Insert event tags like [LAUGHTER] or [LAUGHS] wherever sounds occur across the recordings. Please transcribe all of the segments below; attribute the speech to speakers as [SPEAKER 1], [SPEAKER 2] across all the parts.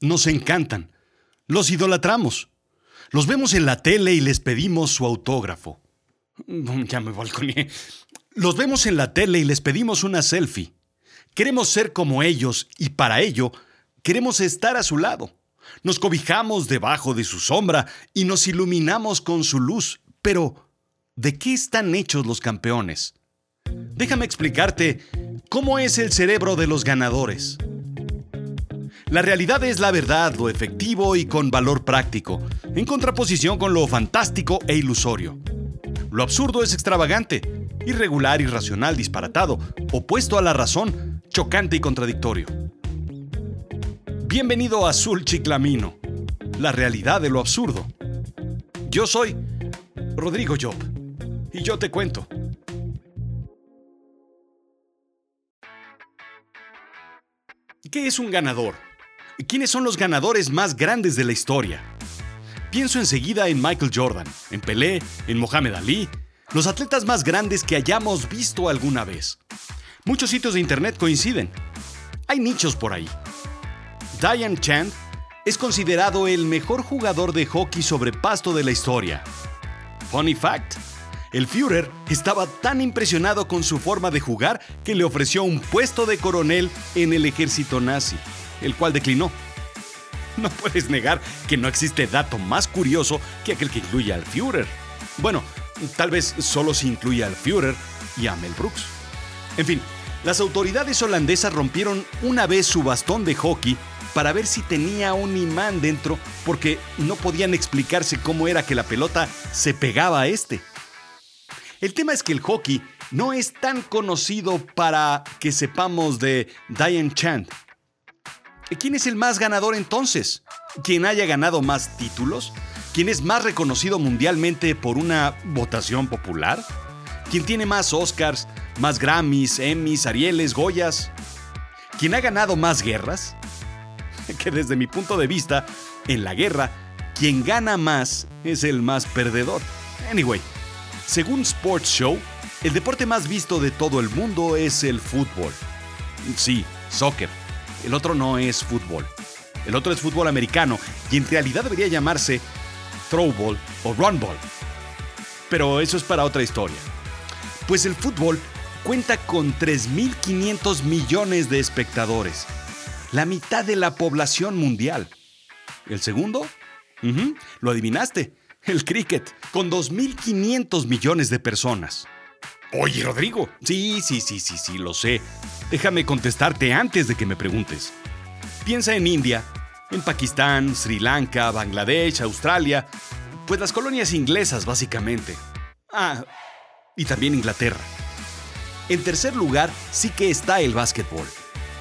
[SPEAKER 1] Nos encantan. Los idolatramos. Los vemos en la tele y les pedimos su autógrafo. Mm, ya me balconé. Los vemos en la tele y les pedimos una selfie. Queremos ser como ellos y para ello queremos estar a su lado. Nos cobijamos debajo de su sombra y nos iluminamos con su luz. Pero, ¿de qué están hechos los campeones? Déjame explicarte cómo es el cerebro de los ganadores. La realidad es la verdad, lo efectivo y con valor práctico, en contraposición con lo fantástico e ilusorio. Lo absurdo es extravagante, irregular, irracional, disparatado, opuesto a la razón, chocante y contradictorio. Bienvenido a Azul Chiclamino, la realidad de lo absurdo. Yo soy Rodrigo Job y yo te cuento. ¿Qué es un ganador? ¿Quiénes son los ganadores más grandes de la historia? Pienso enseguida en Michael Jordan, en Pelé, en Mohamed Ali, los atletas más grandes que hayamos visto alguna vez. Muchos sitios de internet coinciden. Hay nichos por ahí. Diane Chand es considerado el mejor jugador de hockey sobre pasto de la historia. Funny fact, el Führer estaba tan impresionado con su forma de jugar que le ofreció un puesto de coronel en el ejército nazi el cual declinó. No puedes negar que no existe dato más curioso que aquel que incluye al Führer. Bueno, tal vez solo si incluye al Führer y a Mel Brooks. En fin, las autoridades holandesas rompieron una vez su bastón de hockey para ver si tenía un imán dentro porque no podían explicarse cómo era que la pelota se pegaba a este. El tema es que el hockey no es tan conocido para que sepamos de Diane Chand, ¿Quién es el más ganador entonces? ¿Quién haya ganado más títulos? ¿Quién es más reconocido mundialmente por una votación popular? ¿Quién tiene más Oscars, más Grammys, Emmys, Arieles, Goyas? ¿Quién ha ganado más guerras? [LAUGHS] Que desde mi punto de vista, en la guerra, quien gana más es el más perdedor. Anyway, según Sports Show, el deporte más visto de todo el mundo es el fútbol. Sí, soccer el otro no es fútbol. El otro es fútbol americano y en realidad debería llamarse throwball o runball. Pero eso es para otra historia. Pues el fútbol cuenta con 3.500 millones de espectadores, la mitad de la población mundial. ¿El segundo? lo adivinaste, el cricket, con 2.500 millones de personas. Oye, Rodrigo. Sí, sí, sí, sí, sí, lo sé. Déjame contestarte antes de que me preguntes. Piensa en India, en Pakistán, Sri Lanka, Bangladesh, Australia, pues las colonias inglesas básicamente. Ah, y también Inglaterra. En tercer lugar sí que está el básquetbol,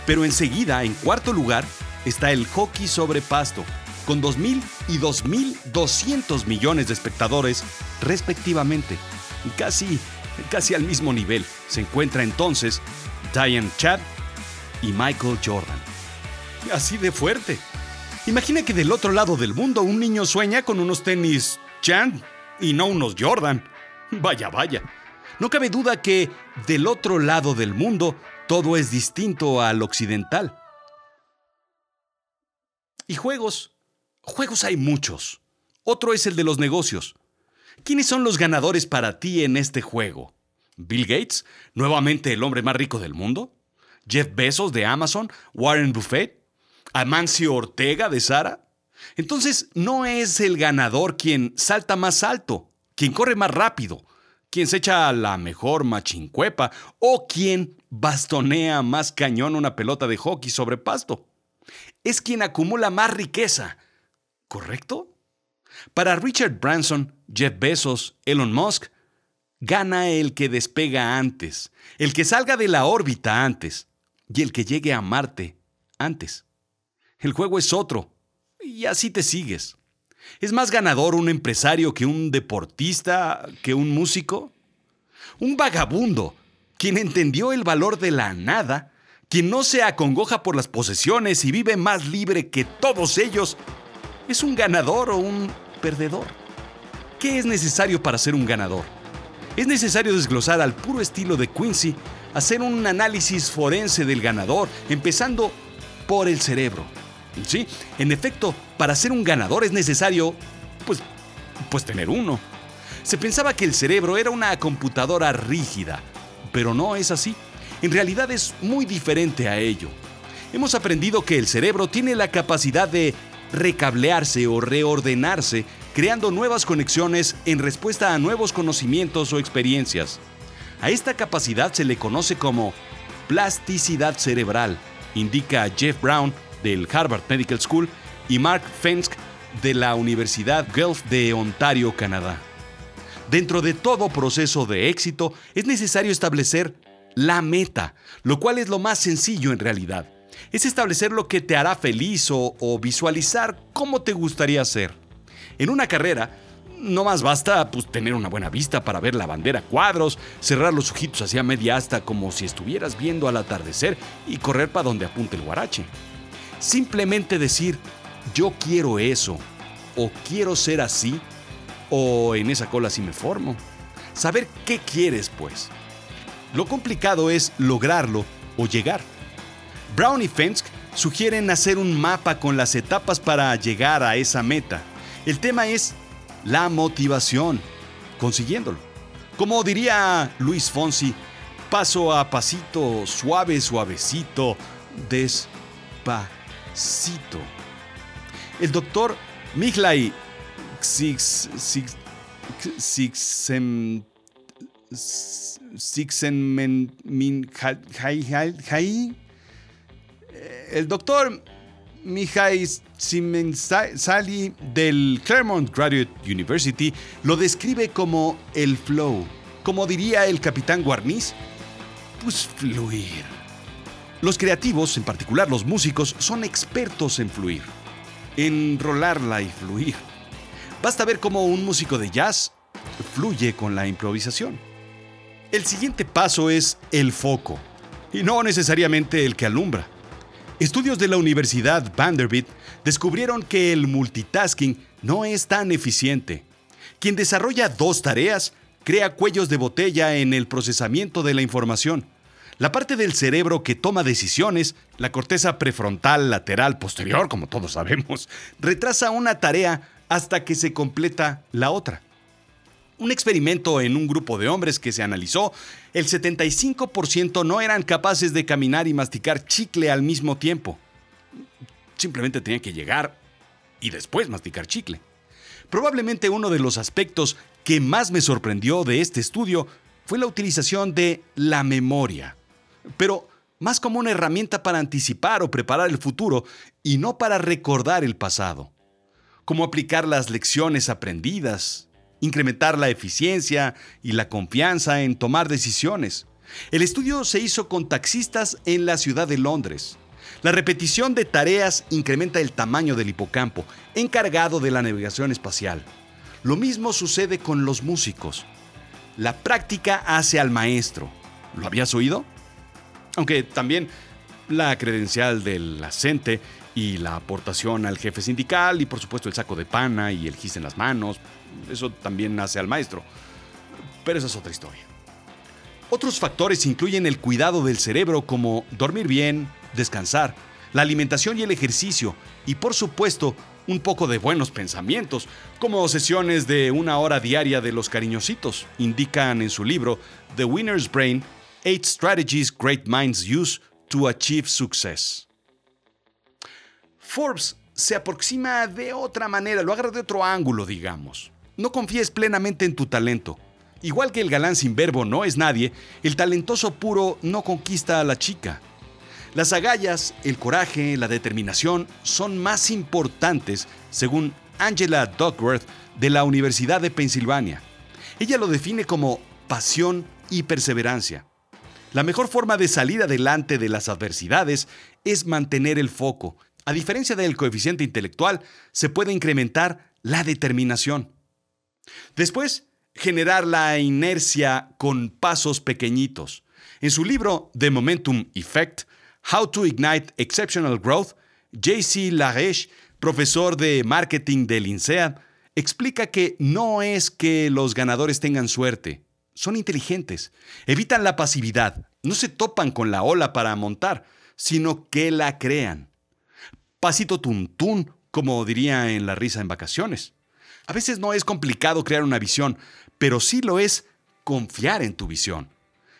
[SPEAKER 1] pero enseguida, en cuarto lugar, está el hockey sobre pasto, con 2.000 y 2.200 millones de espectadores respectivamente. Casi Casi al mismo nivel se encuentra entonces Diane Chad y Michael Jordan. Así de fuerte. Imagina que del otro lado del mundo un niño sueña con unos tenis Chad y no unos Jordan. Vaya, vaya. No cabe duda que del otro lado del mundo todo es distinto al occidental. Y juegos. Juegos hay muchos. Otro es el de los negocios. ¿Quiénes son los ganadores para ti en este juego? ¿Bill Gates, nuevamente el hombre más rico del mundo? ¿Jeff Bezos de Amazon? ¿Warren Buffett? ¿Amancio Ortega de Sara? Entonces no es el ganador quien salta más alto, quien corre más rápido, quien se echa la mejor machincuepa o quien bastonea más cañón una pelota de hockey sobre pasto. Es quien acumula más riqueza, ¿correcto? Para Richard Branson, Jeff Bezos, Elon Musk, gana el que despega antes, el que salga de la órbita antes y el que llegue a Marte antes. El juego es otro, y así te sigues. ¿Es más ganador un empresario que un deportista, que un músico? Un vagabundo, quien entendió el valor de la nada, quien no se acongoja por las posesiones y vive más libre que todos ellos, ¿es un ganador o un perdedor? ¿Qué es necesario para ser un ganador? Es necesario desglosar al puro estilo de Quincy, hacer un análisis forense del ganador, empezando por el cerebro. Sí, en efecto, para ser un ganador es necesario, pues, pues tener uno. Se pensaba que el cerebro era una computadora rígida, pero no es así. En realidad es muy diferente a ello. Hemos aprendido que el cerebro tiene la capacidad de recablearse o reordenarse, creando nuevas conexiones en respuesta a nuevos conocimientos o experiencias. A esta capacidad se le conoce como plasticidad cerebral, indica Jeff Brown del Harvard Medical School y Mark Fensk de la Universidad Guelph de Ontario, Canadá. Dentro de todo proceso de éxito es necesario establecer la meta, lo cual es lo más sencillo en realidad. Es establecer lo que te hará feliz o, visualizar cómo te gustaría ser. En una carrera, no más basta pues, tener una buena vista para ver la bandera cuadros, cerrar los ojitos hacia media asta como si estuvieras viendo al atardecer y correr para donde apunte el guarache. Simplemente decir, yo quiero eso, o quiero ser así, o en esa cola sí me formo. Saber qué quieres, pues. Lo complicado es lograrlo o llegar. Brown y Fensk sugieren hacer un mapa con las etapas para llegar a esa meta. El tema es la motivación, consiguiéndolo. Como diría Luis Fonsi, paso a pasito, suave, suavecito, despacito. El doctor Mihlai Six, six, Sixen, Sixen Min, el doctor Mihai Simensali del Claremont Graduate University lo describe como el flow. Como diría el capitán Guarniz, pues fluir. Los creativos, en particular los músicos, son expertos en fluir, en rolarla y fluir. Basta ver cómo un músico de jazz fluye con la improvisación. El siguiente paso es el foco, y no necesariamente el que alumbra. Estudios de la Universidad Vanderbilt descubrieron que el multitasking no es tan eficiente. Quien desarrolla dos tareas crea cuellos de botella en el procesamiento de la información. La parte del cerebro que toma decisiones, la corteza prefrontal lateral posterior, como todos sabemos, retrasa una tarea hasta que se completa la otra. Un experimento en un grupo de hombres que se analizó, el 75% no eran capaces de caminar y masticar chicle al mismo tiempo. Simplemente tenían que llegar y después masticar chicle. Probablemente uno de los aspectos que más me sorprendió de este estudio fue la utilización de la memoria, pero más como una herramienta para anticipar o preparar el futuro y no para recordar el pasado cómo aplicar las lecciones aprendidas, incrementar la eficiencia y la confianza en tomar decisiones. El estudio se hizo con taxistas en la ciudad de Londres. La repetición de tareas incrementa el tamaño del hipocampo, encargado de la navegación espacial. Lo mismo sucede con los músicos. La práctica hace al maestro. ¿Lo habías oído? Aunque también la credencial del acente y la aportación al jefe sindical y por supuesto el saco de pana y el gis en las manos. Eso también hace al maestro. Pero esa es otra historia. Otros factores incluyen el cuidado del cerebro como dormir bien, descansar, la alimentación y el ejercicio y por supuesto un poco de buenos pensamientos, como sesiones de una hora diaria de los cariñositos, indican en su libro The Winner's Brain, Eight Strategies Great Minds Use to Achieve Success. Forbes se aproxima de otra manera, lo agarra de otro ángulo, digamos. No confíes plenamente en tu talento. Igual que el galán sin verbo no es nadie, el talentoso puro no conquista a la chica. Las agallas, el coraje, la determinación son más importantes, según Angela Duckworth de la Universidad de Pensilvania. Ella lo define como pasión y perseverancia. La mejor forma de salir adelante de las adversidades es mantener el foco. A diferencia del coeficiente intelectual, se puede incrementar la determinación. Después, generar la inercia con pasos pequeñitos. En su libro The Momentum Effect, How to Ignite Exceptional Growth, JC Lareche, profesor de marketing del INSEAD, explica que no es que los ganadores tengan suerte, son inteligentes, evitan la pasividad, no se topan con la ola para montar, sino que la crean. pasito tuntún, como diría en La risa en vacaciones. A veces no es complicado crear una visión, pero sí lo es confiar en tu visión.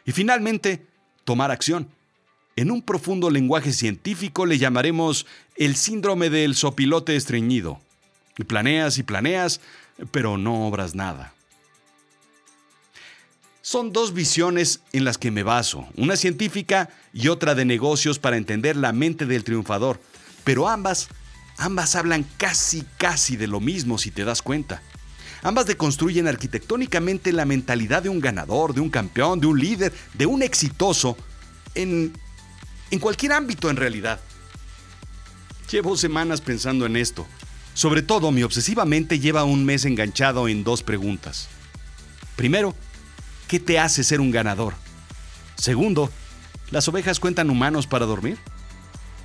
[SPEAKER 1] Y finalmente, tomar acción. En un profundo lenguaje científico le llamaremos el síndrome del sopilote estreñido. Planeas y planeas, pero no obras nada. Son dos visiones en las que me baso, una científica y otra de negocios para entender la mente del triunfador, pero ambas, ambas hablan casi, casi de lo mismo si te das cuenta. Ambas deconstruyen arquitectónicamente la mentalidad de un ganador, de un campeón, de un líder, de un exitoso, en, en cualquier ámbito en realidad. Llevo semanas pensando en esto. Sobre todo, mi obsesivamente lleva un mes enganchado en dos preguntas. Primero, ¿qué te hace ser un ganador? Segundo, ¿las ovejas cuentan humanos para dormir?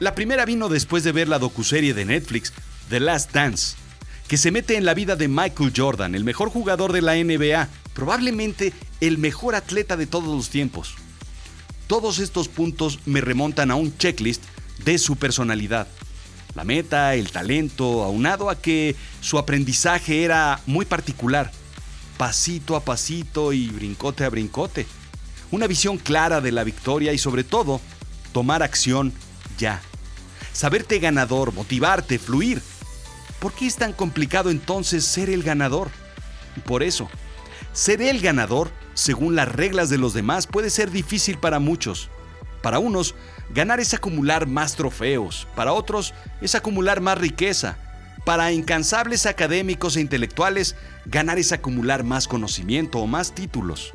[SPEAKER 1] La primera vino después de ver la docuserie de Netflix, The Last Dance, que se mete en la vida de Michael Jordan, el mejor jugador de la NBA, probablemente el mejor atleta de todos los tiempos. Todos estos puntos me remontan a un checklist de su personalidad. La meta, el talento, aunado a que su aprendizaje era muy particular pasito a pasito y brincote a brincote. Una visión clara de la victoria y sobre todo, tomar acción ya. Saberte ganador, motivarte, fluir. ¿Por qué es tan complicado entonces ser el ganador? Por eso, ser el ganador, según las reglas de los demás, puede ser difícil para muchos. Para unos, ganar es acumular más trofeos, para otros es acumular más riqueza, para incansables académicos e intelectuales, ganar es acumular más conocimiento o más títulos.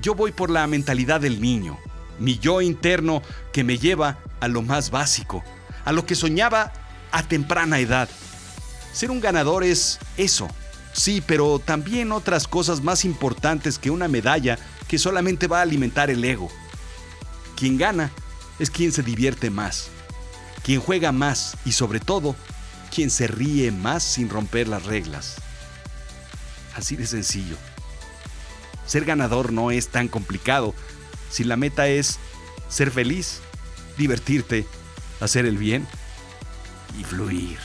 [SPEAKER 1] Yo voy por la mentalidad del niño, mi yo interno que me lleva a lo más básico, a lo que soñaba a temprana edad. Ser un ganador es eso, sí, pero también otras cosas más importantes que una medalla que solamente va a alimentar el ego. Quien gana es quien se divierte más, quien juega más y sobre todo quien se ríe más sin romper las reglas. Así de sencillo. Ser ganador no es tan complicado si la meta es ser feliz, divertirte, hacer el bien y fluir.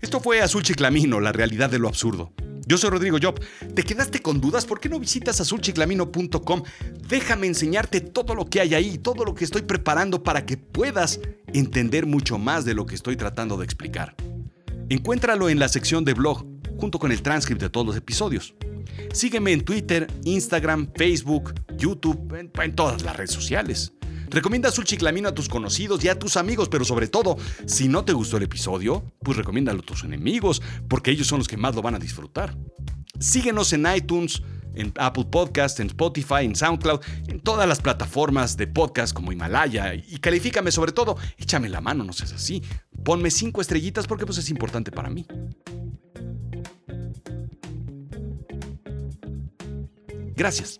[SPEAKER 1] Esto fue Azul Chiclamino, la realidad de lo absurdo. Yo soy Rodrigo Job. ¿Te quedaste con dudas? ¿Por qué no visitas azulchiclamino.com? Déjame enseñarte todo lo que hay ahí, todo lo que estoy preparando para que puedas entender mucho más de lo que estoy tratando de explicar. Encuéntralo en la sección de blog, junto con el transcript de todos los episodios. Sígueme en Twitter, Instagram, Facebook, YouTube, en, en todas las redes sociales. Recomienda Azul Chiclamino a tus conocidos y a tus amigos, pero sobre todo, si no te gustó el episodio, pues recomiéndalo a tus enemigos, porque ellos son los que más lo van a disfrutar. Síguenos en iTunes, en Apple Podcast, en Spotify, en SoundCloud, en todas las plataformas de podcast como Himalaya y califícame sobre todo, échame la mano, no seas así. Ponme cinco estrellitas porque pues es importante para mí. Gracias.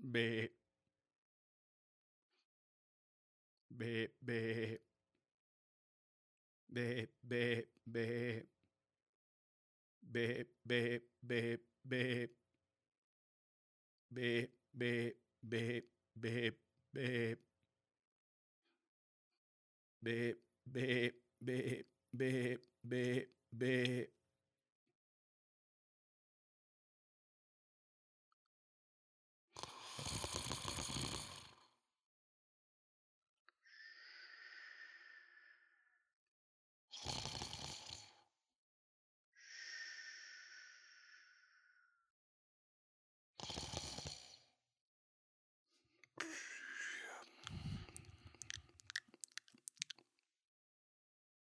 [SPEAKER 1] B. B, B. B, B, B. B, B, B, B. B, B, B, B, B. B, B, B, B, B, B.